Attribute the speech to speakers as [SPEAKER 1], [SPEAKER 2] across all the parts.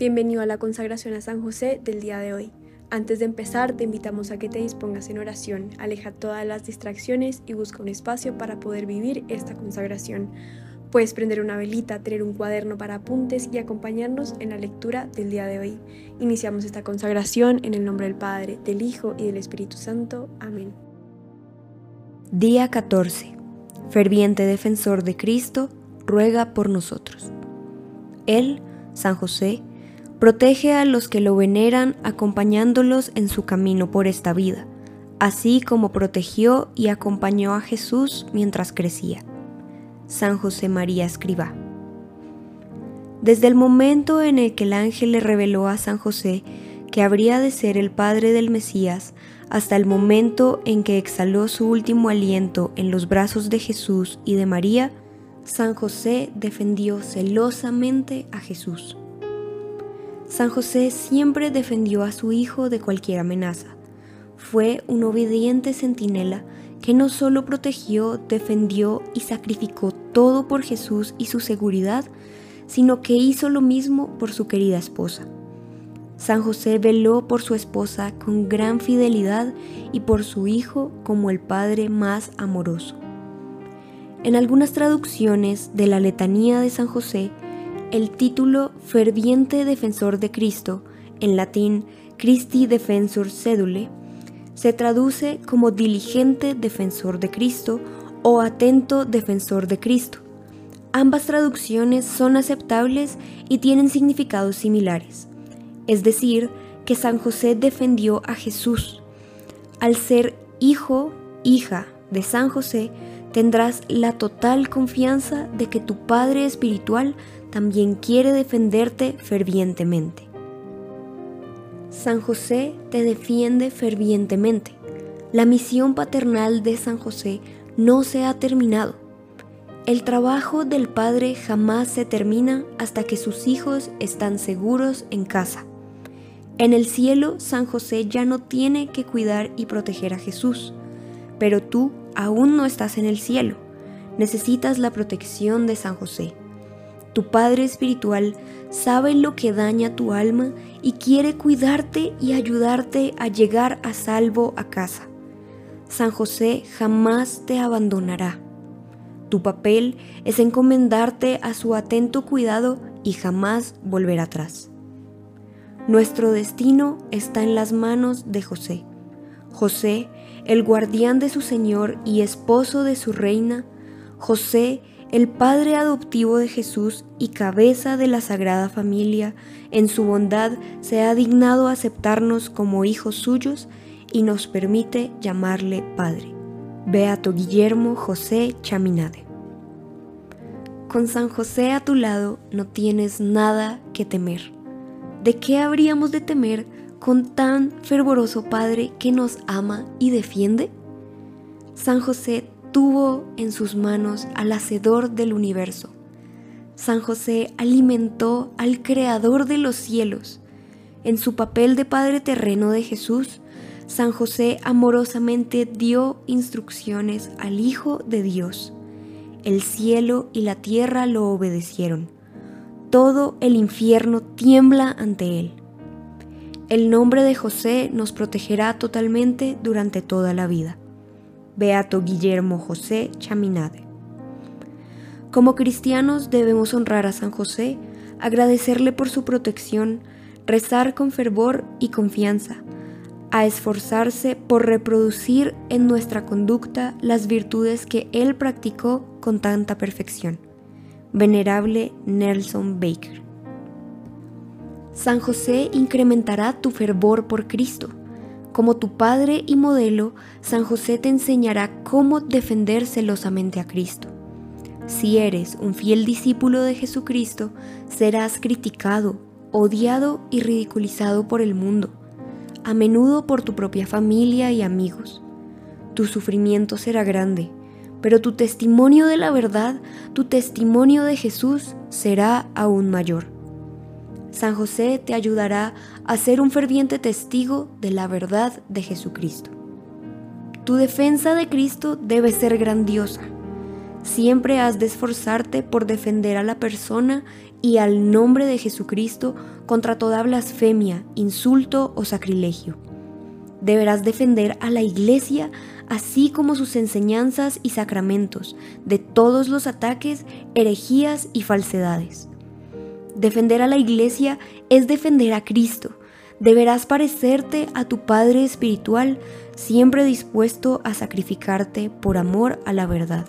[SPEAKER 1] Bienvenido a la consagración a San José del día de hoy. Antes de empezar, te invitamos a que te dispongas en oración, aleja todas las distracciones y busca un espacio para poder vivir esta consagración. Puedes prender una velita, tener un cuaderno para apuntes y acompañarnos en la lectura del día de hoy. Iniciamos esta consagración en el nombre del Padre, del Hijo y del Espíritu Santo. Amén.
[SPEAKER 2] Día 14. Ferviente defensor de Cristo, ruega por nosotros. Él, San José, Protege a los que lo veneran acompañándolos en su camino por esta vida, así como protegió y acompañó a Jesús mientras crecía. San José María Escriba. Desde el momento en el que el ángel le reveló a San José que habría de ser el padre del Mesías, hasta el momento en que exhaló su último aliento en los brazos de Jesús y de María, San José defendió celosamente a Jesús. San José siempre defendió a su hijo de cualquier amenaza. Fue un obediente centinela que no solo protegió, defendió y sacrificó todo por Jesús y su seguridad, sino que hizo lo mismo por su querida esposa. San José veló por su esposa con gran fidelidad y por su hijo como el padre más amoroso. En algunas traducciones de la letanía de San José, el título Ferviente Defensor de Cristo, en latín Christi Defensor Sedule, se traduce como diligente defensor de Cristo o atento defensor de Cristo. Ambas traducciones son aceptables y tienen significados similares, es decir, que San José defendió a Jesús. Al ser hijo, hija de San José, tendrás la total confianza de que tu Padre Espiritual también quiere defenderte fervientemente. San José te defiende fervientemente. La misión paternal de San José no se ha terminado. El trabajo del Padre jamás se termina hasta que sus hijos están seguros en casa. En el cielo, San José ya no tiene que cuidar y proteger a Jesús, pero tú aún no estás en el cielo. Necesitas la protección de San José. Tu Padre Espiritual sabe lo que daña tu alma y quiere cuidarte y ayudarte a llegar a salvo a casa. San José jamás te abandonará. Tu papel es encomendarte a su atento cuidado y jamás volver atrás. Nuestro destino está en las manos de José. José, el guardián de su Señor y esposo de su reina, José, el Padre adoptivo de Jesús y cabeza de la Sagrada Familia, en su bondad se ha dignado aceptarnos como hijos suyos y nos permite llamarle Padre. Beato Guillermo José Chaminade. Con San José a tu lado no tienes nada que temer. ¿De qué habríamos de temer con tan fervoroso Padre que nos ama y defiende? San José tuvo en sus manos al Hacedor del universo. San José alimentó al Creador de los cielos. En su papel de Padre terreno de Jesús, San José amorosamente dio instrucciones al Hijo de Dios. El cielo y la tierra lo obedecieron. Todo el infierno tiembla ante él. El nombre de José nos protegerá totalmente durante toda la vida. Beato Guillermo José Chaminade. Como cristianos debemos honrar a San José, agradecerle por su protección, rezar con fervor y confianza, a esforzarse por reproducir en nuestra conducta las virtudes que él practicó con tanta perfección. Venerable Nelson Baker. San José incrementará tu fervor por Cristo como tu padre y modelo, San José te enseñará cómo defender celosamente a Cristo. Si eres un fiel discípulo de Jesucristo, serás criticado, odiado y ridiculizado por el mundo, a menudo por tu propia familia y amigos. Tu sufrimiento será grande, pero tu testimonio de la verdad, tu testimonio de Jesús será aún mayor. San José te ayudará a ser un ferviente testigo de la verdad de Jesucristo. Tu defensa de Cristo debe ser grandiosa. Siempre has de esforzarte por defender a la persona y al nombre de Jesucristo contra toda blasfemia, insulto o sacrilegio. Deberás defender a la Iglesia, así como sus enseñanzas y sacramentos, de todos los ataques, herejías y falsedades. Defender a la Iglesia es defender a Cristo. Deberás parecerte a tu Padre Espiritual, siempre dispuesto a sacrificarte por amor a la verdad.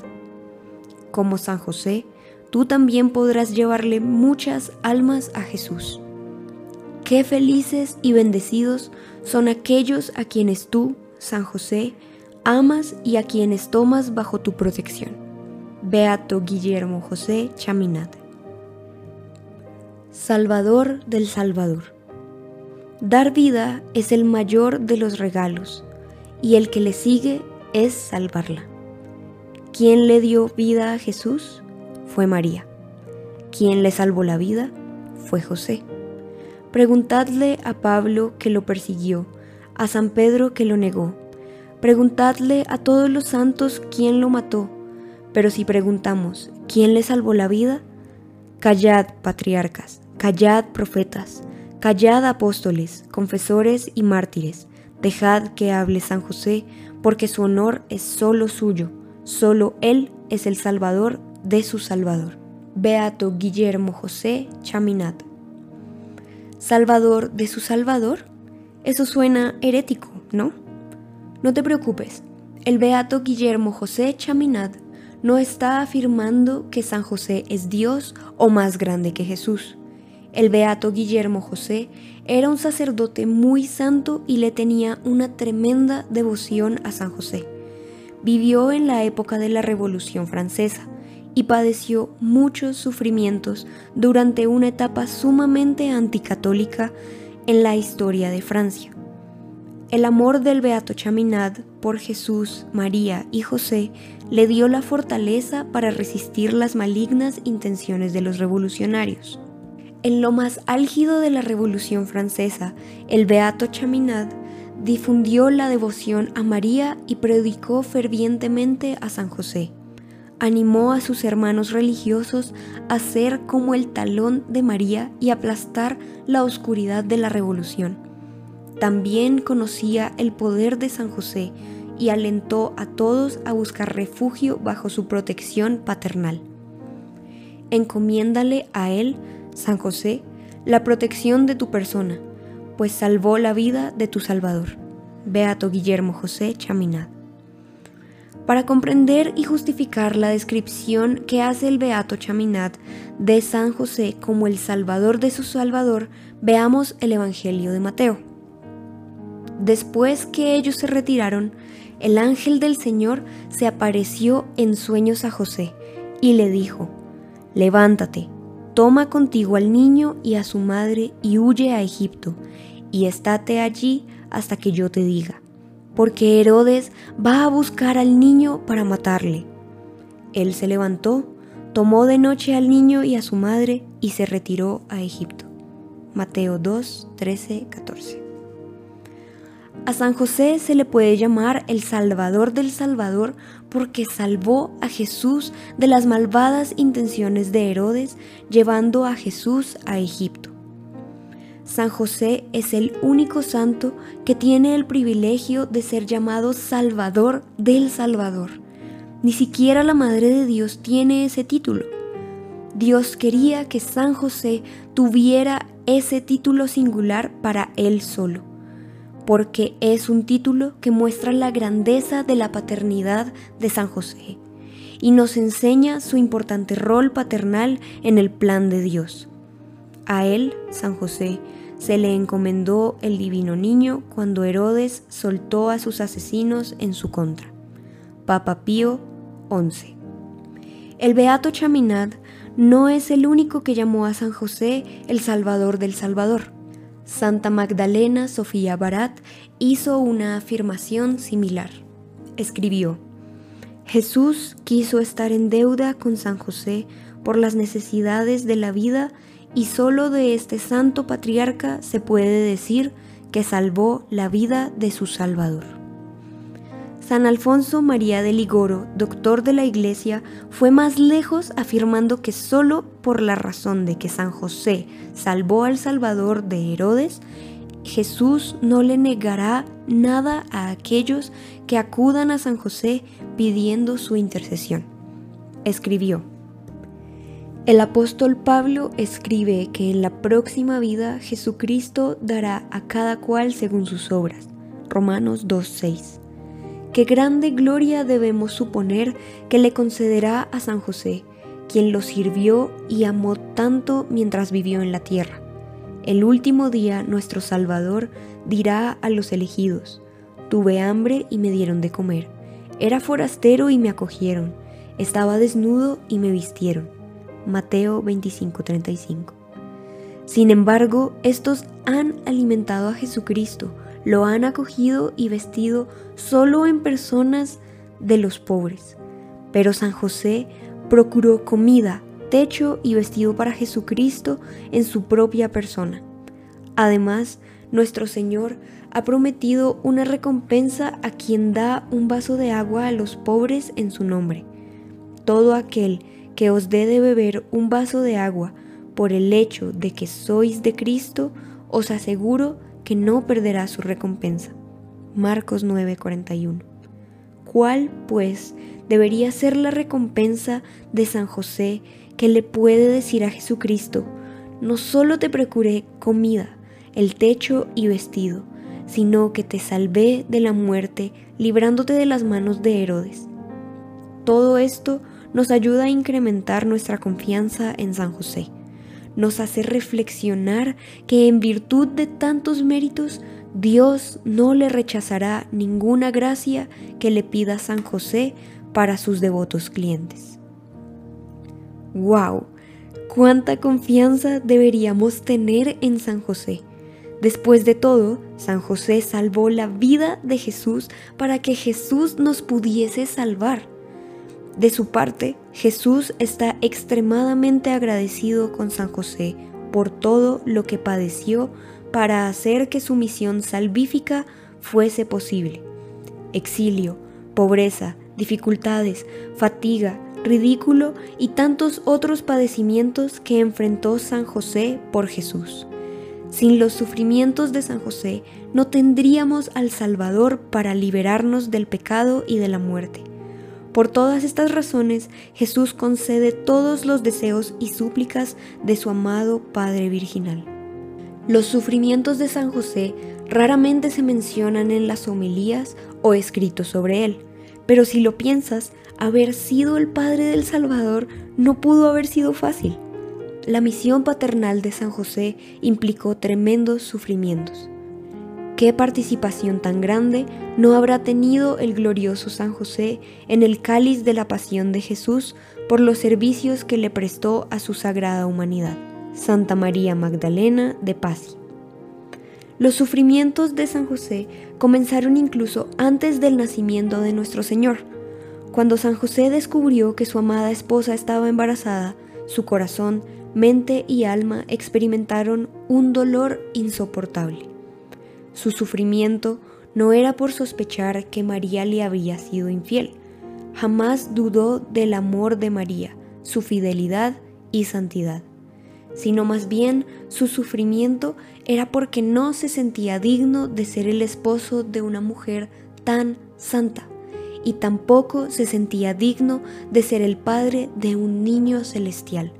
[SPEAKER 2] Como San José, tú también podrás llevarle muchas almas a Jesús. Qué felices y bendecidos son aquellos a quienes tú, San José, amas y a quienes tomas bajo tu protección. Beato Guillermo José Chaminade. Salvador del Salvador. Dar vida es el mayor de los regalos y el que le sigue es salvarla. ¿Quién le dio vida a Jesús? Fue María. ¿Quién le salvó la vida? Fue José. Preguntadle a Pablo que lo persiguió, a San Pedro que lo negó. Preguntadle a todos los santos quién lo mató. Pero si preguntamos, ¿quién le salvó la vida? Callad, patriarcas, callad, profetas, callad, apóstoles, confesores y mártires. Dejad que hable San José, porque su honor es solo suyo, solo Él es el Salvador de su Salvador. Beato Guillermo José Chaminat. Salvador de su Salvador? Eso suena herético, ¿no? No te preocupes, el beato Guillermo José Chaminad no está afirmando que San José es Dios o más grande que Jesús. El beato Guillermo José era un sacerdote muy santo y le tenía una tremenda devoción a San José. Vivió en la época de la Revolución Francesa y padeció muchos sufrimientos durante una etapa sumamente anticatólica en la historia de Francia. El amor del Beato Chaminad por Jesús, María y José le dio la fortaleza para resistir las malignas intenciones de los revolucionarios. En lo más álgido de la Revolución Francesa, el Beato Chaminad difundió la devoción a María y predicó fervientemente a San José animó a sus hermanos religiosos a ser como el talón de María y aplastar la oscuridad de la revolución. También conocía el poder de San José y alentó a todos a buscar refugio bajo su protección paternal. Encomiéndale a él, San José, la protección de tu persona, pues salvó la vida de tu Salvador. Beato Guillermo José Chaminad. Para comprender y justificar la descripción que hace el Beato Chaminat de San José como el Salvador de su Salvador, veamos el Evangelio de Mateo. Después que ellos se retiraron, el ángel del Señor se apareció en sueños a José y le dijo, Levántate, toma contigo al niño y a su madre y huye a Egipto, y estate allí hasta que yo te diga porque Herodes va a buscar al niño para matarle. Él se levantó, tomó de noche al niño y a su madre y se retiró a Egipto. Mateo 2, 13, 14. A San José se le puede llamar el Salvador del Salvador porque salvó a Jesús de las malvadas intenciones de Herodes, llevando a Jesús a Egipto. San José es el único santo que tiene el privilegio de ser llamado Salvador del Salvador. Ni siquiera la Madre de Dios tiene ese título. Dios quería que San José tuviera ese título singular para él solo, porque es un título que muestra la grandeza de la paternidad de San José y nos enseña su importante rol paternal en el plan de Dios. A él, San José, se le encomendó el divino niño cuando Herodes soltó a sus asesinos en su contra. Papa Pío XI. El beato Chaminad no es el único que llamó a San José el Salvador del Salvador. Santa Magdalena Sofía Barat hizo una afirmación similar. Escribió, Jesús quiso estar en deuda con San José por las necesidades de la vida y solo de este santo patriarca se puede decir que salvó la vida de su Salvador. San Alfonso María de Ligoro, doctor de la Iglesia, fue más lejos afirmando que solo por la razón de que San José salvó al Salvador de Herodes, Jesús no le negará nada a aquellos que acudan a San José pidiendo su intercesión. Escribió, el apóstol Pablo escribe que en la próxima vida Jesucristo dará a cada cual según sus obras. Romanos 2.6. Qué grande gloria debemos suponer que le concederá a San José, quien lo sirvió y amó tanto mientras vivió en la tierra. El último día nuestro Salvador dirá a los elegidos, tuve hambre y me dieron de comer, era forastero y me acogieron, estaba desnudo y me vistieron Mateo 25:35. Sin embargo, estos han alimentado a Jesucristo, lo han acogido y vestido solo en personas de los pobres. Pero San José procuró comida, techo y vestido para Jesucristo en su propia persona. Además, nuestro Señor ha prometido una recompensa a quien da un vaso de agua a los pobres en su nombre. Todo aquel que os dé de beber un vaso de agua por el hecho de que sois de Cristo, os aseguro que no perderá su recompensa. Marcos 9:41. ¿Cuál, pues, debería ser la recompensa de San José que le puede decir a Jesucristo, no solo te procuré comida, el techo y vestido, sino que te salvé de la muerte, librándote de las manos de Herodes? Todo esto nos ayuda a incrementar nuestra confianza en San José. Nos hace reflexionar que en virtud de tantos méritos, Dios no le rechazará ninguna gracia que le pida San José para sus devotos clientes. ¡Wow! ¿Cuánta confianza deberíamos tener en San José? Después de todo, San José salvó la vida de Jesús para que Jesús nos pudiese salvar. De su parte, Jesús está extremadamente agradecido con San José por todo lo que padeció para hacer que su misión salvífica fuese posible. Exilio, pobreza, dificultades, fatiga, ridículo y tantos otros padecimientos que enfrentó San José por Jesús. Sin los sufrimientos de San José no tendríamos al Salvador para liberarnos del pecado y de la muerte. Por todas estas razones, Jesús concede todos los deseos y súplicas de su amado Padre Virginal. Los sufrimientos de San José raramente se mencionan en las homilías o escritos sobre él, pero si lo piensas, haber sido el Padre del Salvador no pudo haber sido fácil. La misión paternal de San José implicó tremendos sufrimientos. ¿Qué participación tan grande no habrá tenido el glorioso San José en el cáliz de la pasión de Jesús por los servicios que le prestó a su sagrada humanidad? Santa María Magdalena de Paz. Los sufrimientos de San José comenzaron incluso antes del nacimiento de nuestro Señor. Cuando San José descubrió que su amada esposa estaba embarazada, su corazón, mente y alma experimentaron un dolor insoportable. Su sufrimiento no era por sospechar que María le había sido infiel. Jamás dudó del amor de María, su fidelidad y santidad, sino más bien su sufrimiento era porque no se sentía digno de ser el esposo de una mujer tan santa y tampoco se sentía digno de ser el padre de un niño celestial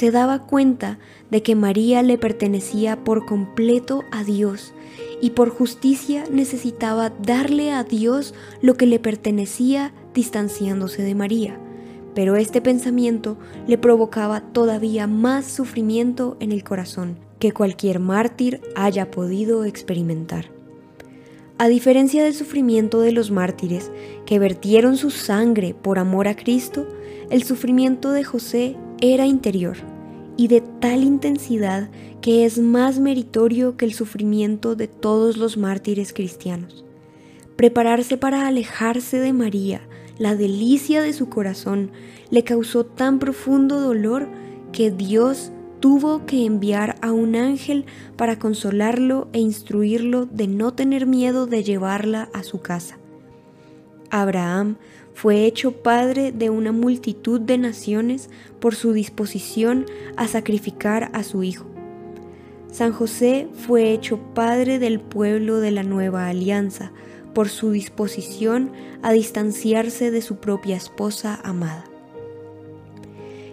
[SPEAKER 2] se daba cuenta de que María le pertenecía por completo a Dios y por justicia necesitaba darle a Dios lo que le pertenecía distanciándose de María. Pero este pensamiento le provocaba todavía más sufrimiento en el corazón que cualquier mártir haya podido experimentar. A diferencia del sufrimiento de los mártires que vertieron su sangre por amor a Cristo, el sufrimiento de José era interior y de tal intensidad que es más meritorio que el sufrimiento de todos los mártires cristianos. Prepararse para alejarse de María, la delicia de su corazón, le causó tan profundo dolor que Dios tuvo que enviar a un ángel para consolarlo e instruirlo de no tener miedo de llevarla a su casa. Abraham fue hecho padre de una multitud de naciones por su disposición a sacrificar a su hijo. San José fue hecho padre del pueblo de la nueva alianza por su disposición a distanciarse de su propia esposa amada.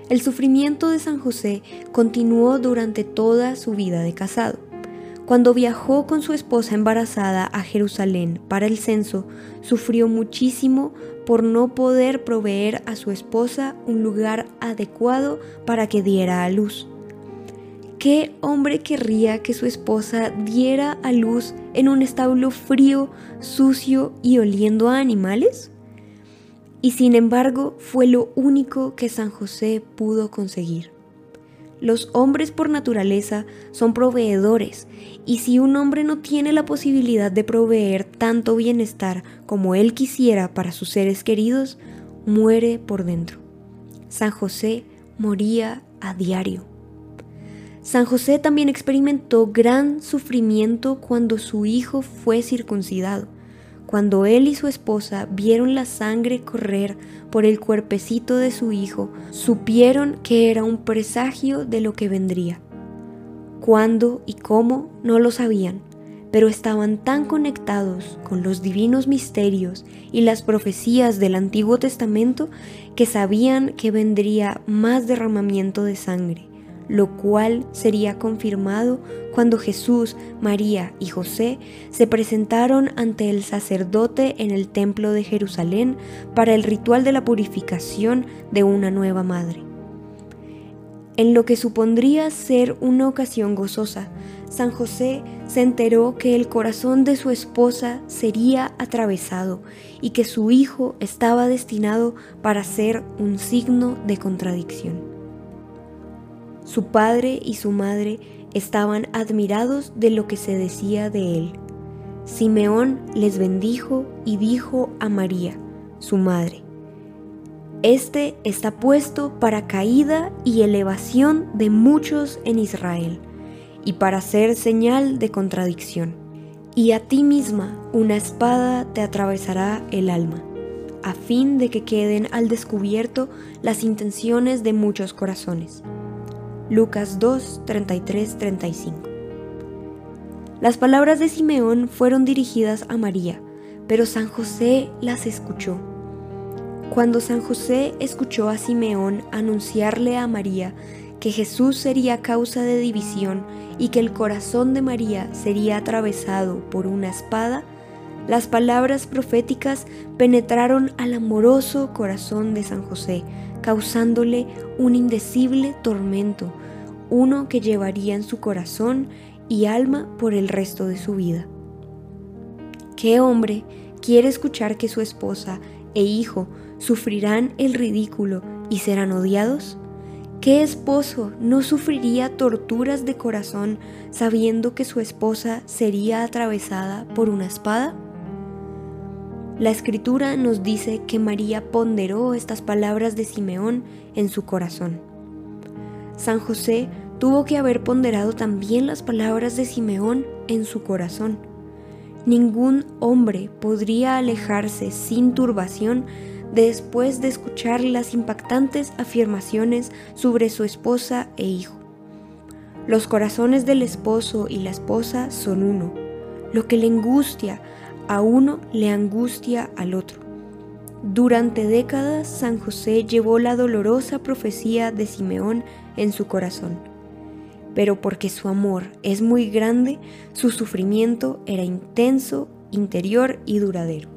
[SPEAKER 2] El sufrimiento de San José continuó durante toda su vida de casado. Cuando viajó con su esposa embarazada a Jerusalén para el censo, sufrió muchísimo por no poder proveer a su esposa un lugar adecuado para que diera a luz. ¿Qué hombre querría que su esposa diera a luz en un establo frío, sucio y oliendo a animales? Y sin embargo fue lo único que San José pudo conseguir. Los hombres por naturaleza son proveedores y si un hombre no tiene la posibilidad de proveer tanto bienestar como él quisiera para sus seres queridos, muere por dentro. San José moría a diario. San José también experimentó gran sufrimiento cuando su hijo fue circuncidado. Cuando él y su esposa vieron la sangre correr por el cuerpecito de su hijo, supieron que era un presagio de lo que vendría. Cuándo y cómo no lo sabían, pero estaban tan conectados con los divinos misterios y las profecías del Antiguo Testamento que sabían que vendría más derramamiento de sangre lo cual sería confirmado cuando Jesús, María y José se presentaron ante el sacerdote en el templo de Jerusalén para el ritual de la purificación de una nueva madre. En lo que supondría ser una ocasión gozosa, San José se enteró que el corazón de su esposa sería atravesado y que su hijo estaba destinado para ser un signo de contradicción. Su padre y su madre estaban admirados de lo que se decía de él. Simeón les bendijo y dijo a María, su madre, Este está puesto para caída y elevación de muchos en Israel, y para ser señal de contradicción. Y a ti misma una espada te atravesará el alma, a fin de que queden al descubierto las intenciones de muchos corazones. Lucas 2, 33, 35. Las palabras de Simeón fueron dirigidas a María, pero San José las escuchó. Cuando San José escuchó a Simeón anunciarle a María que Jesús sería causa de división y que el corazón de María sería atravesado por una espada, las palabras proféticas penetraron al amoroso corazón de San José, causándole un indecible tormento, uno que llevaría en su corazón y alma por el resto de su vida. ¿Qué hombre quiere escuchar que su esposa e hijo sufrirán el ridículo y serán odiados? ¿Qué esposo no sufriría torturas de corazón sabiendo que su esposa sería atravesada por una espada? La escritura nos dice que María ponderó estas palabras de Simeón en su corazón. San José tuvo que haber ponderado también las palabras de Simeón en su corazón. Ningún hombre podría alejarse sin turbación después de escuchar las impactantes afirmaciones sobre su esposa e hijo. Los corazones del esposo y la esposa son uno. Lo que le angustia a uno le angustia al otro. Durante décadas San José llevó la dolorosa profecía de Simeón en su corazón, pero porque su amor es muy grande, su sufrimiento era intenso, interior y duradero.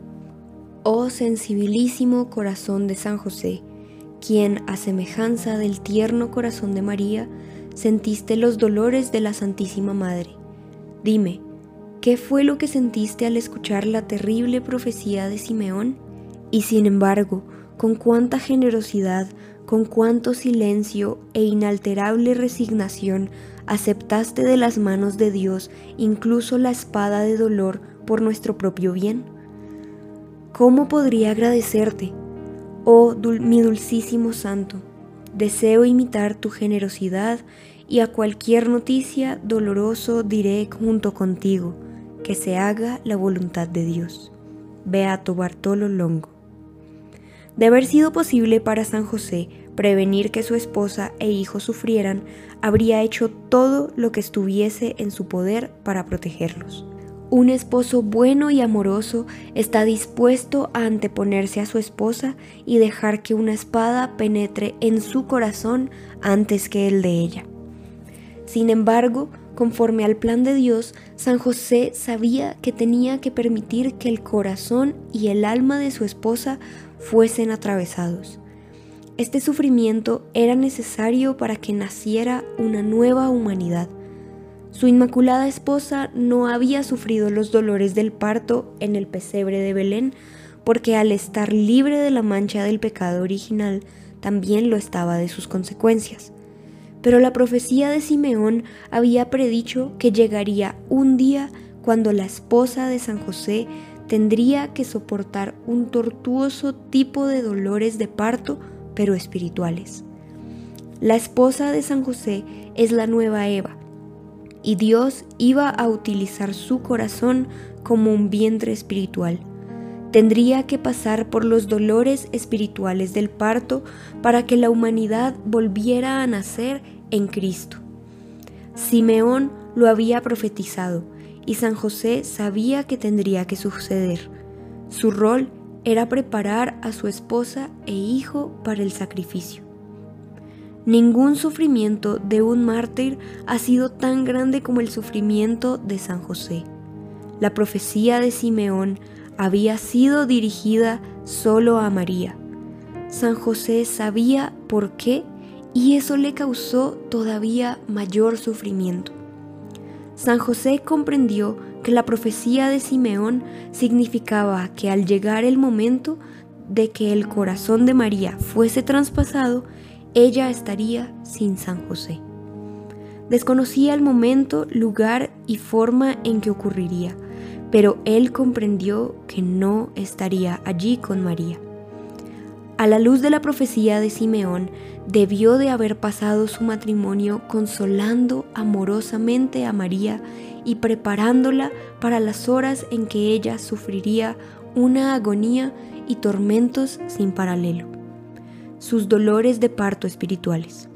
[SPEAKER 2] Oh sensibilísimo corazón de San José, quien, a semejanza del tierno corazón de María, sentiste los dolores de la Santísima Madre. Dime, ¿Qué fue lo que sentiste al escuchar la terrible profecía de Simeón? Y sin embargo, con cuánta generosidad, con cuánto silencio e inalterable resignación aceptaste de las manos de Dios incluso la espada de dolor por nuestro propio bien. ¿Cómo podría agradecerte? Oh mi dulcísimo Santo, deseo imitar tu generosidad y a cualquier noticia doloroso diré junto contigo que se haga la voluntad de Dios. Beato Bartolo Longo. De haber sido posible para San José prevenir que su esposa e hijo sufrieran, habría hecho todo lo que estuviese en su poder para protegerlos. Un esposo bueno y amoroso está dispuesto a anteponerse a su esposa y dejar que una espada penetre en su corazón antes que el de ella. Sin embargo, conforme al plan de Dios, San José sabía que tenía que permitir que el corazón y el alma de su esposa fuesen atravesados. Este sufrimiento era necesario para que naciera una nueva humanidad su inmaculada esposa no había sufrido los dolores del parto en el pesebre de Belén, porque al estar libre de la mancha del pecado original, también lo estaba de sus consecuencias. Pero la profecía de Simeón había predicho que llegaría un día cuando la esposa de San José tendría que soportar un tortuoso tipo de dolores de parto, pero espirituales. La esposa de San José es la nueva Eva, y Dios iba a utilizar su corazón como un vientre espiritual. Tendría que pasar por los dolores espirituales del parto para que la humanidad volviera a nacer en Cristo. Simeón lo había profetizado y San José sabía que tendría que suceder. Su rol era preparar a su esposa e hijo para el sacrificio. Ningún sufrimiento de un mártir ha sido tan grande como el sufrimiento de San José. La profecía de Simeón había sido dirigida solo a María. San José sabía por qué y eso le causó todavía mayor sufrimiento. San José comprendió que la profecía de Simeón significaba que al llegar el momento de que el corazón de María fuese traspasado, ella estaría sin San José. Desconocía el momento, lugar y forma en que ocurriría, pero él comprendió que no estaría allí con María. A la luz de la profecía de Simeón, debió de haber pasado su matrimonio consolando amorosamente a María y preparándola para las horas en que ella sufriría una agonía y tormentos sin paralelo sus dolores de parto espirituales.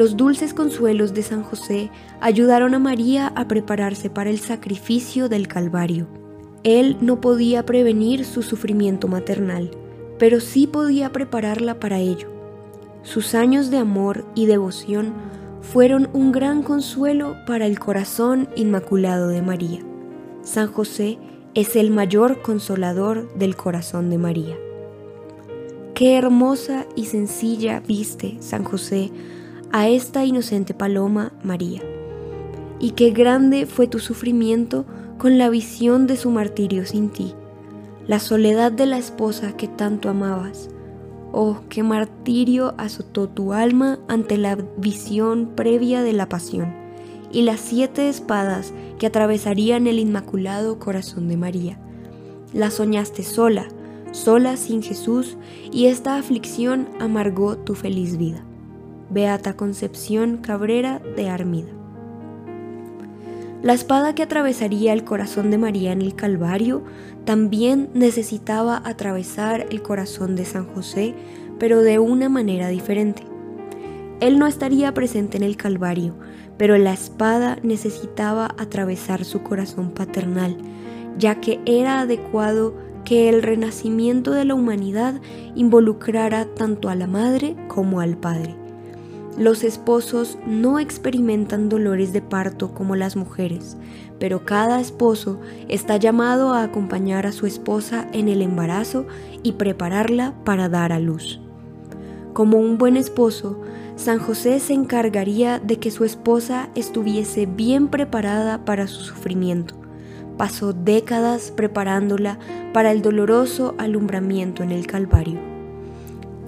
[SPEAKER 2] Los dulces consuelos de San José ayudaron a María a prepararse para el sacrificio del Calvario. Él no podía prevenir su sufrimiento maternal, pero sí podía prepararla para ello. Sus años de amor y devoción fueron un gran consuelo para el corazón inmaculado de María. San José es el mayor consolador del corazón de María. Qué hermosa y sencilla viste, San José, a esta inocente paloma María. Y qué grande fue tu sufrimiento con la visión de su martirio sin ti, la soledad de la esposa que tanto amabas. Oh, qué martirio azotó tu alma ante la visión previa de la pasión y las siete espadas que atravesarían el inmaculado corazón de María. La soñaste sola, sola sin Jesús, y esta aflicción amargó tu feliz vida. Beata Concepción Cabrera de Armida. La espada que atravesaría el corazón de María en el Calvario también necesitaba atravesar el corazón de San José, pero de una manera diferente. Él no estaría presente en el Calvario, pero la espada necesitaba atravesar su corazón paternal, ya que era adecuado que el renacimiento de la humanidad involucrara tanto a la madre como al padre. Los esposos no experimentan dolores de parto como las mujeres, pero cada esposo está llamado a acompañar a su esposa en el embarazo y prepararla para dar a luz. Como un buen esposo, San José se encargaría de que su esposa estuviese bien preparada para su sufrimiento pasó décadas preparándola para el doloroso alumbramiento en el Calvario.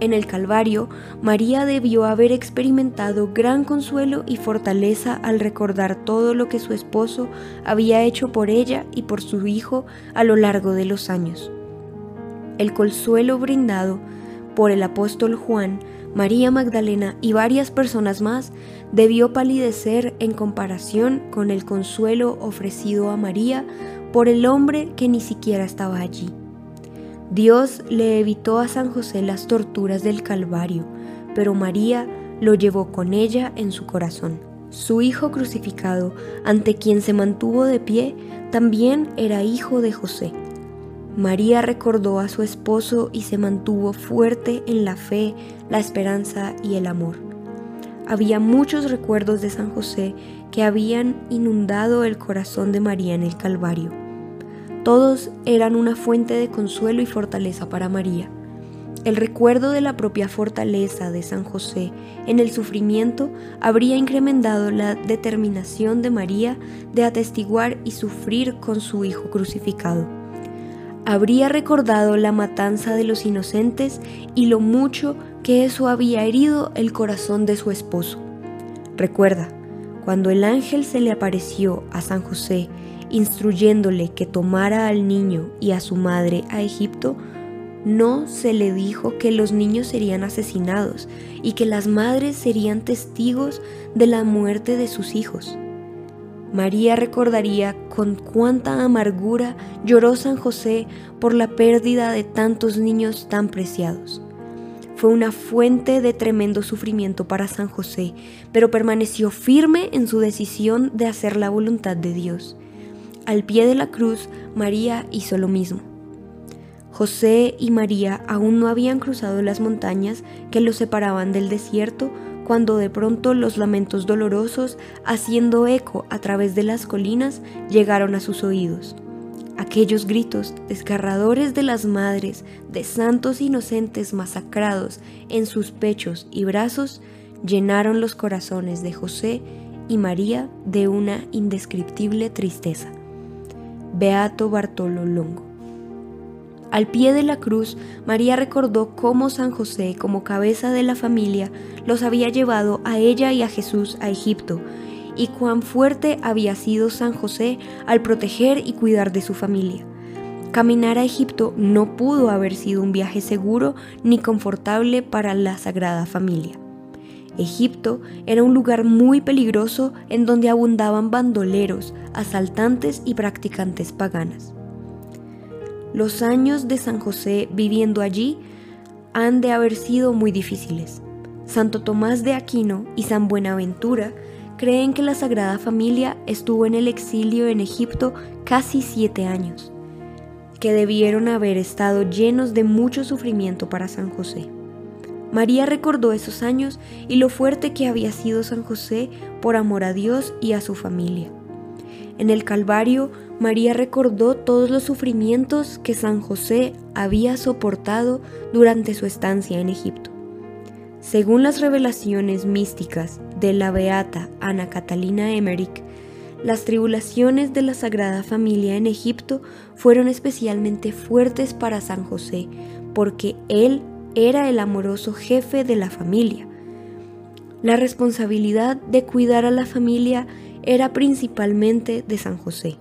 [SPEAKER 2] En el Calvario, María debió haber experimentado gran consuelo y fortaleza al recordar todo lo que su esposo había hecho por ella y por su hijo a lo largo de los años. El consuelo brindado por el apóstol Juan María Magdalena y varias personas más debió palidecer en comparación con el consuelo ofrecido a María por el hombre que ni siquiera estaba allí. Dios le evitó a San José las torturas del Calvario, pero María lo llevó con ella en su corazón. Su hijo crucificado, ante quien se mantuvo de pie, también era hijo de José. María recordó a su esposo y se mantuvo fuerte en la fe, la esperanza y el amor. Había muchos recuerdos de San José que habían inundado el corazón de María en el Calvario. Todos eran una fuente de consuelo y fortaleza para María. El recuerdo de la propia fortaleza de San José en el sufrimiento habría incrementado la determinación de María de atestiguar y sufrir con su Hijo crucificado. Habría recordado la matanza de los inocentes y lo mucho que eso había herido el corazón de su esposo. Recuerda, cuando el ángel se le apareció a San José instruyéndole que tomara al niño y a su madre a Egipto, no se le dijo que los niños serían asesinados y que las madres serían testigos de la muerte de sus hijos. María recordaría con cuánta amargura lloró San José por la pérdida de tantos niños tan preciados. Fue una fuente de tremendo sufrimiento para San José, pero permaneció firme en su decisión de hacer la voluntad de Dios. Al pie de la cruz, María hizo lo mismo. José y María aún no habían cruzado las montañas que los separaban del desierto cuando de pronto los lamentos dolorosos, haciendo eco a través de las colinas, llegaron a sus oídos. Aquellos gritos desgarradores de las madres de santos inocentes masacrados en sus pechos y brazos llenaron los corazones de José y María de una indescriptible tristeza. Beato Bartolo Longo. Al pie de la cruz, María recordó cómo San José, como cabeza de la familia, los había llevado a ella y a Jesús a Egipto, y cuán fuerte había sido San José al proteger y cuidar de su familia. Caminar a Egipto no pudo haber sido un viaje seguro ni confortable para la Sagrada Familia. Egipto era un lugar muy peligroso en donde abundaban bandoleros, asaltantes y practicantes paganas. Los años de San José viviendo allí han de haber sido muy difíciles. Santo Tomás de Aquino y San Buenaventura creen que la Sagrada Familia estuvo en el exilio en Egipto casi siete años, que debieron haber estado llenos de mucho sufrimiento para San José. María recordó esos años y lo fuerte que había sido San José por amor a Dios y a su familia. En el Calvario, María recordó todos los sufrimientos que San José había soportado durante su estancia en Egipto. Según las revelaciones místicas de la beata Ana Catalina Emmerich, las tribulaciones de la Sagrada Familia en Egipto fueron especialmente fuertes para San José, porque él era el amoroso jefe de la familia. La responsabilidad de cuidar a la familia era principalmente de San José.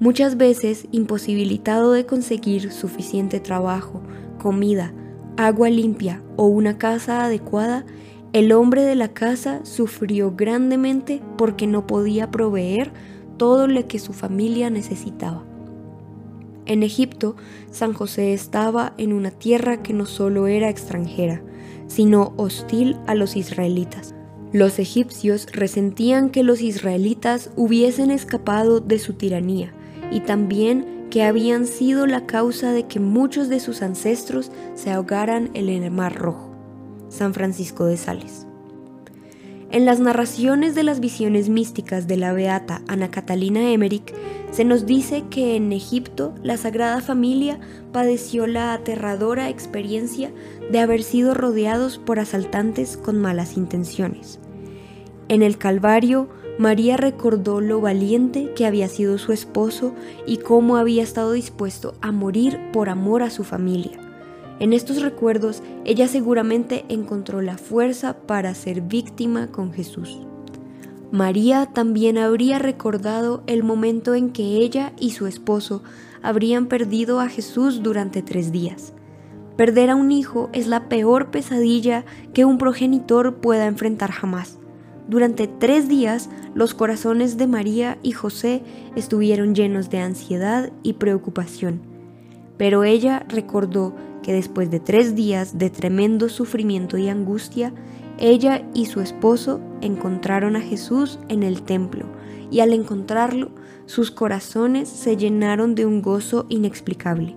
[SPEAKER 2] Muchas veces, imposibilitado de conseguir suficiente trabajo, comida, agua limpia o una casa adecuada, el hombre de la casa sufrió grandemente porque no podía proveer todo lo que su familia necesitaba. En Egipto, San José estaba en una tierra que no solo era extranjera, sino hostil a los israelitas. Los egipcios resentían que los israelitas hubiesen escapado de su tiranía y también que habían sido la causa de que muchos de sus ancestros se ahogaran en el Mar Rojo. San Francisco de Sales. En las narraciones de las visiones místicas de la beata Ana Catalina Emmerich, se nos dice que en Egipto la Sagrada Familia padeció la aterradora experiencia de haber sido rodeados por asaltantes con malas intenciones. En el Calvario, María recordó lo valiente que había sido su esposo y cómo había estado dispuesto a morir por amor a su familia. En estos recuerdos, ella seguramente encontró la fuerza para ser víctima con Jesús. María también habría recordado el momento en que ella y su esposo habrían perdido a Jesús durante tres días. Perder a un hijo es la peor pesadilla que un progenitor pueda enfrentar jamás, durante tres días los corazones de María y José estuvieron llenos de ansiedad y preocupación. Pero ella recordó que después de tres días de tremendo sufrimiento y angustia, ella y su esposo encontraron a Jesús en el templo, y al encontrarlo, sus corazones se llenaron de un gozo inexplicable.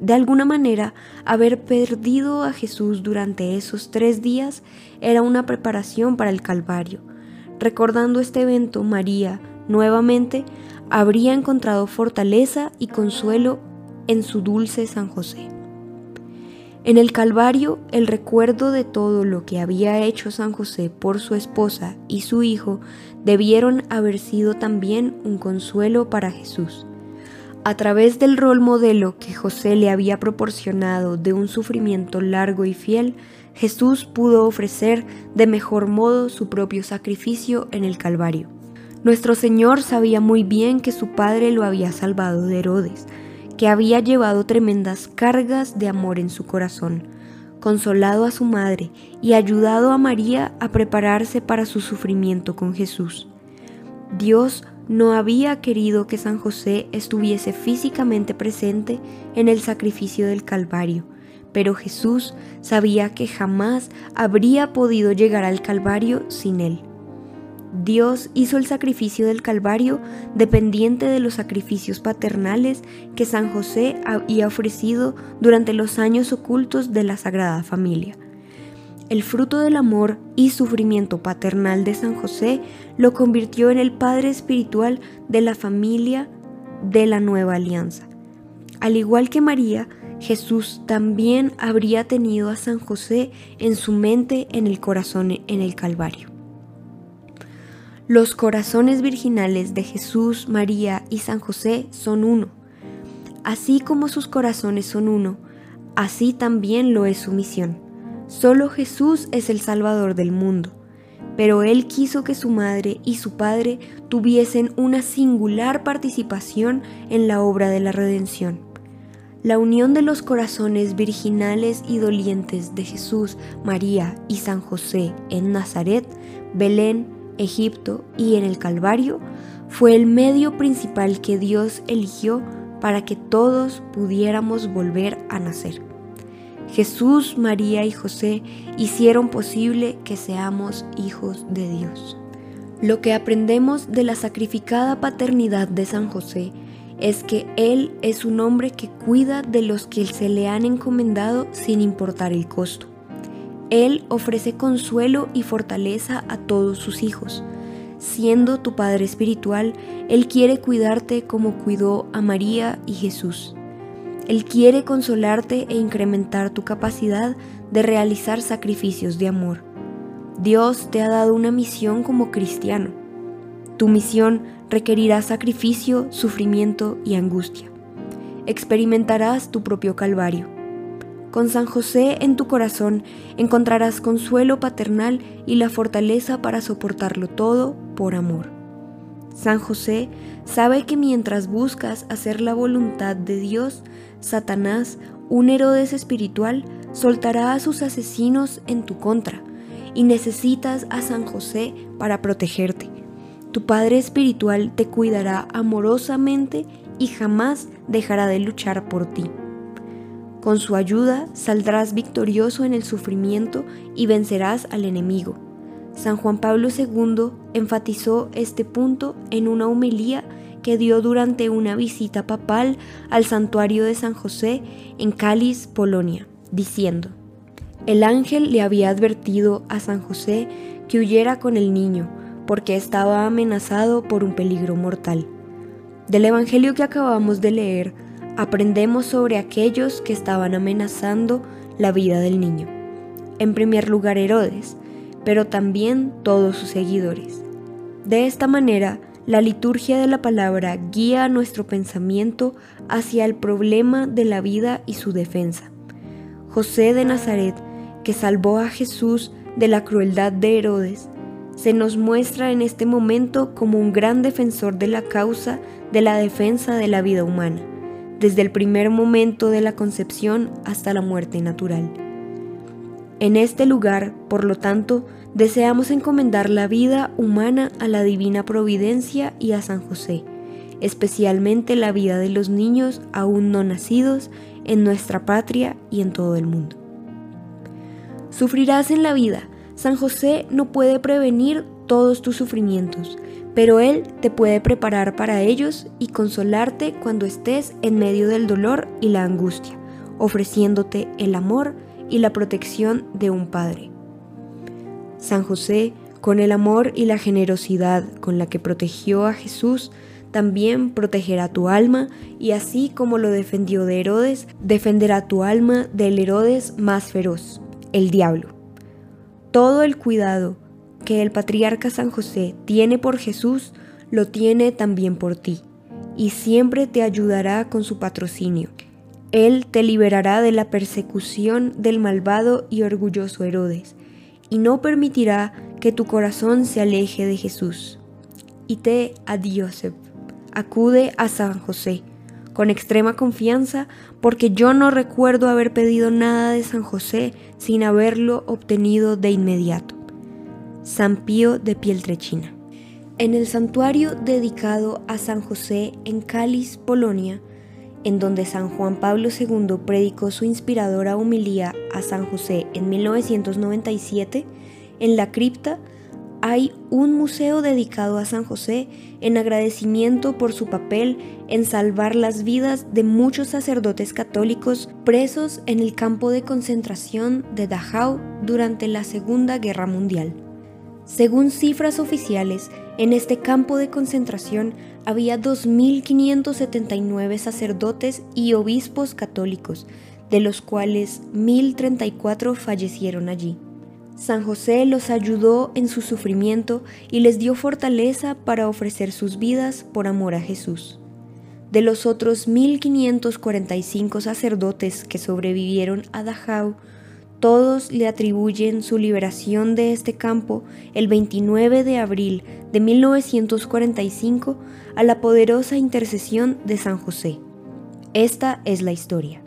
[SPEAKER 2] De alguna manera, haber perdido a Jesús durante esos tres días era una preparación para el Calvario. Recordando este evento, María, nuevamente, habría encontrado fortaleza y consuelo en su dulce San José. En el Calvario, el recuerdo de todo lo que había hecho San José por su esposa y su hijo debieron haber sido también un consuelo para Jesús. A través del rol modelo que José le había proporcionado de un sufrimiento largo y fiel, Jesús pudo ofrecer de mejor modo su propio sacrificio en el Calvario. Nuestro Señor sabía muy bien que su Padre lo había salvado de Herodes, que había llevado tremendas cargas de amor en su corazón, consolado a su madre y ayudado a María a prepararse para su sufrimiento con Jesús. Dios no había querido que San José estuviese físicamente presente en el sacrificio del Calvario, pero Jesús sabía que jamás habría podido llegar al Calvario sin él. Dios hizo el sacrificio del Calvario dependiente de los sacrificios paternales que San José había ofrecido durante los años ocultos de la Sagrada Familia. El fruto del amor y sufrimiento paternal de San José lo convirtió en el Padre espiritual de la familia de la nueva alianza. Al igual que María, Jesús también habría tenido a San José en su mente, en el corazón, en el Calvario. Los corazones virginales de Jesús, María y San José son uno. Así como sus corazones son uno, así también lo es su misión. Solo Jesús es el Salvador del mundo, pero Él quiso que su madre y su padre tuviesen una singular participación en la obra de la redención. La unión de los corazones virginales y dolientes de Jesús, María y San José en Nazaret, Belén, Egipto y en el Calvario fue el medio principal que Dios eligió para que todos pudiéramos volver a nacer. Jesús, María y José hicieron posible que seamos hijos de Dios. Lo que aprendemos de la sacrificada paternidad de San José es que Él es un hombre que cuida de los que se le han encomendado sin importar el costo. Él ofrece consuelo y fortaleza a todos sus hijos. Siendo tu Padre Espiritual, Él quiere cuidarte como cuidó a María y Jesús. Él quiere consolarte e incrementar tu capacidad de realizar sacrificios de amor. Dios te ha dado una misión como cristiano. Tu misión requerirá sacrificio, sufrimiento y angustia. Experimentarás tu propio calvario con San José en tu corazón encontrarás consuelo paternal y la fortaleza para soportarlo todo por amor. San José sabe que mientras buscas hacer la voluntad de Dios, Satanás, un Herodes espiritual, soltará a sus asesinos en tu contra y necesitas a San José para protegerte. Tu Padre Espiritual te cuidará amorosamente y jamás dejará de luchar por ti. Con su ayuda saldrás victorioso en el sufrimiento y vencerás al enemigo. San Juan Pablo II enfatizó este punto en una homilía que dio durante una visita papal al santuario de San José en Cáliz, Polonia, diciendo, El ángel le había advertido a San José que huyera con el niño, porque estaba amenazado por un peligro mortal. Del Evangelio que acabamos de leer, aprendemos sobre aquellos que estaban amenazando la vida del niño. En primer lugar Herodes, pero también todos sus seguidores. De esta manera, la liturgia de la palabra guía nuestro pensamiento hacia el problema de la vida y su defensa. José de Nazaret, que salvó a Jesús de la crueldad de Herodes, se nos muestra en este momento como un gran defensor de la causa de la defensa de la vida humana desde el primer momento de la concepción hasta la muerte natural. En este lugar, por lo tanto, deseamos encomendar la vida humana a la divina providencia y a San José, especialmente la vida de los niños aún no nacidos en nuestra patria y en todo el mundo. Sufrirás en la vida. San José no puede prevenir todos tus sufrimientos, pero Él te puede preparar para ellos y consolarte cuando estés en medio del dolor y la angustia, ofreciéndote el amor y la protección de un Padre. San José, con el amor y la generosidad con la que protegió a Jesús, también protegerá tu alma y así como lo defendió de Herodes, defenderá tu alma del Herodes más feroz, el diablo. Todo el cuidado que el patriarca San José tiene por Jesús, lo tiene también por ti, y siempre te ayudará con su patrocinio. Él te liberará de la persecución del malvado y orgulloso Herodes, y no permitirá que tu corazón se aleje de Jesús. Y te a Joseph, acude a San José, con extrema confianza, porque yo no recuerdo haber pedido nada de San José sin haberlo obtenido de inmediato. San Pío de Pieltrechina. En el santuario dedicado a San José en Cáliz, Polonia, en donde San Juan Pablo II predicó su inspiradora humilía a San José en 1997, en la cripta hay un museo dedicado a San José en agradecimiento por su papel en salvar las vidas de muchos sacerdotes católicos presos en el campo de concentración de Dachau durante la Segunda Guerra Mundial. Según cifras oficiales, en este campo de concentración había 2.579 sacerdotes y obispos católicos, de los cuales 1.034 fallecieron allí. San José los ayudó en su sufrimiento y les dio fortaleza para ofrecer sus vidas por amor a Jesús. De los otros 1.545 sacerdotes que sobrevivieron a Dachau, todos le atribuyen su liberación de este campo el 29 de abril de 1945 a la poderosa intercesión de San José. Esta es la historia.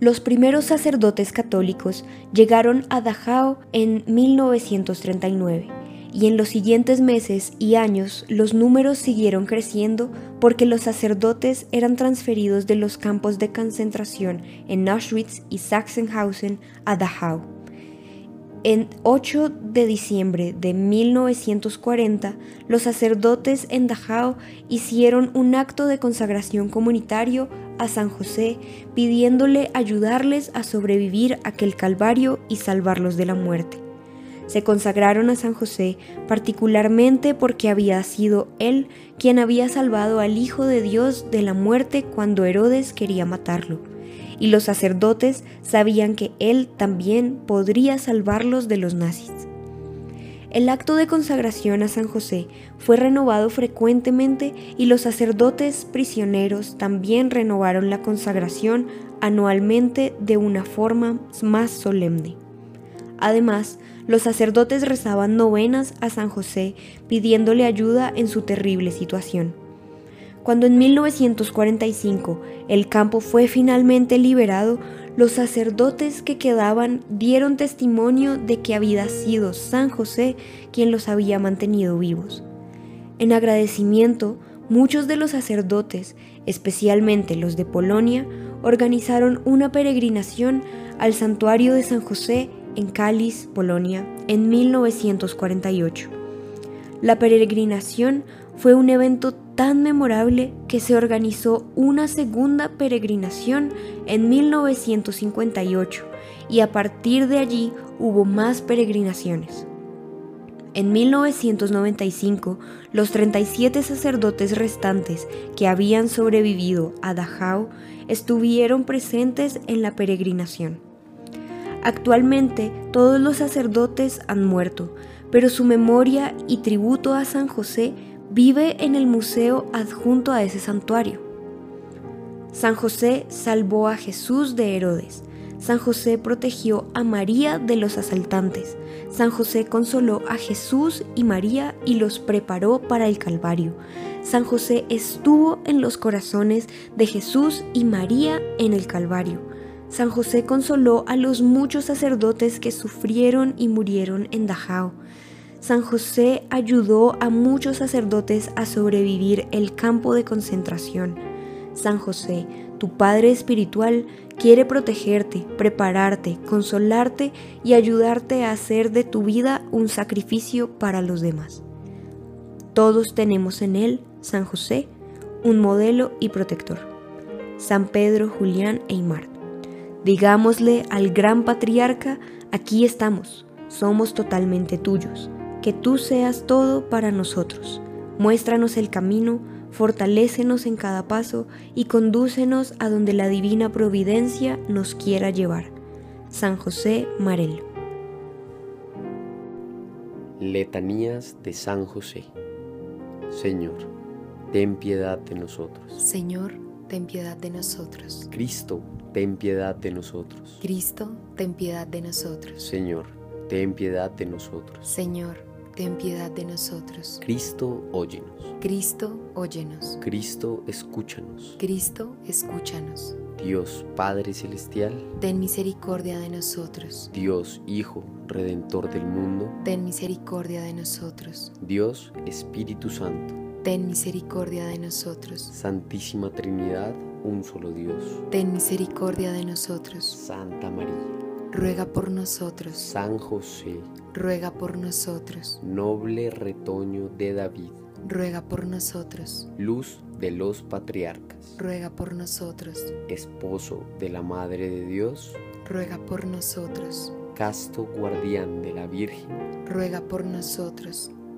[SPEAKER 2] Los primeros sacerdotes católicos llegaron a Dachau en 1939 y en los siguientes meses y años los números siguieron creciendo porque los sacerdotes eran transferidos de los campos de concentración en Auschwitz y Sachsenhausen a Dachau. En 8 de diciembre de 1940, los sacerdotes en Dachau hicieron un acto de consagración comunitario a San José pidiéndole ayudarles a sobrevivir aquel calvario y salvarlos de la muerte se consagraron a San José particularmente porque había sido él quien había salvado al Hijo de Dios de la muerte cuando Herodes quería matarlo, y los sacerdotes sabían que él también podría salvarlos de los nazis. El acto de consagración a San José fue renovado frecuentemente y los sacerdotes prisioneros también renovaron la consagración anualmente de una forma más solemne. Además, los sacerdotes rezaban novenas a San José pidiéndole ayuda en su terrible situación. Cuando en 1945 el campo fue finalmente liberado, los sacerdotes que quedaban dieron testimonio de que había sido San José quien los había mantenido vivos. En agradecimiento, muchos de los sacerdotes, especialmente los de Polonia, organizaron una peregrinación al santuario de San José en Cáliz, Polonia, en 1948. La peregrinación fue un evento tan memorable que se organizó una segunda peregrinación en 1958 y a partir de allí hubo más peregrinaciones. En 1995, los 37 sacerdotes restantes que habían sobrevivido a Dachau estuvieron presentes en la peregrinación. Actualmente todos los sacerdotes han muerto, pero su memoria y tributo a San José vive en el museo adjunto a ese santuario. San José salvó a Jesús de Herodes. San José protegió a María de los asaltantes. San José consoló a Jesús y María y los preparó para el Calvario. San José estuvo en los corazones de Jesús y María en el Calvario. San José consoló a los muchos sacerdotes que sufrieron y murieron en Dachau. San José ayudó a muchos sacerdotes a sobrevivir el campo de concentración. San José, tu Padre Espiritual, quiere protegerte, prepararte, consolarte y ayudarte a hacer de tu vida un sacrificio para los demás. Todos tenemos en él, San José, un modelo y protector. San Pedro, Julián e Imar. Digámosle al gran patriarca, aquí estamos, somos totalmente tuyos, que tú seas todo para nosotros. Muéstranos el camino, fortalécenos en cada paso y condúcenos a donde la divina providencia nos quiera llevar. San José Marelo.
[SPEAKER 3] Letanías de San José. Señor, ten piedad de nosotros.
[SPEAKER 4] Señor, ten piedad de nosotros.
[SPEAKER 3] Cristo, ten piedad de nosotros.
[SPEAKER 4] Cristo, ten piedad de nosotros.
[SPEAKER 3] Señor, ten piedad de nosotros.
[SPEAKER 4] Señor, ten piedad de nosotros.
[SPEAKER 3] Cristo, óyenos.
[SPEAKER 4] Cristo, óyenos.
[SPEAKER 3] Cristo, escúchanos.
[SPEAKER 4] Cristo, escúchanos.
[SPEAKER 3] Dios Padre Celestial,
[SPEAKER 4] ten misericordia de nosotros.
[SPEAKER 3] Dios Hijo, Redentor del mundo,
[SPEAKER 4] ten misericordia de nosotros.
[SPEAKER 3] Dios Espíritu Santo,
[SPEAKER 4] ten misericordia de nosotros.
[SPEAKER 3] Santísima Trinidad, un solo Dios,
[SPEAKER 4] ten misericordia de nosotros.
[SPEAKER 3] Santa María,
[SPEAKER 4] ruega por nosotros.
[SPEAKER 3] San José,
[SPEAKER 4] ruega por nosotros.
[SPEAKER 3] Noble retoño de David,
[SPEAKER 4] ruega por nosotros.
[SPEAKER 3] Luz de los patriarcas,
[SPEAKER 4] ruega por nosotros.
[SPEAKER 3] Esposo de la Madre de Dios,
[SPEAKER 4] ruega por nosotros.
[SPEAKER 3] Casto guardián de la Virgen,
[SPEAKER 4] ruega por nosotros.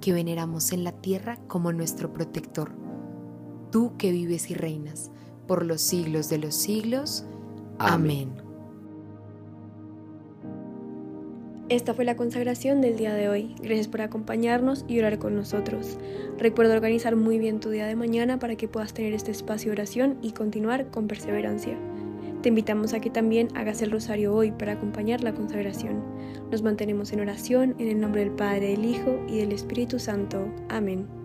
[SPEAKER 4] que veneramos en la tierra como nuestro protector. Tú que vives y reinas por los siglos de los siglos. Amén.
[SPEAKER 1] Esta fue la consagración del día de hoy. Gracias por acompañarnos y orar con nosotros. Recuerda organizar muy bien tu día de mañana para que puedas tener este espacio de oración y continuar con perseverancia. Te invitamos a que también hagas el rosario hoy para acompañar la consagración. Nos mantenemos en oración en el nombre del Padre, del Hijo y del Espíritu Santo. Amén.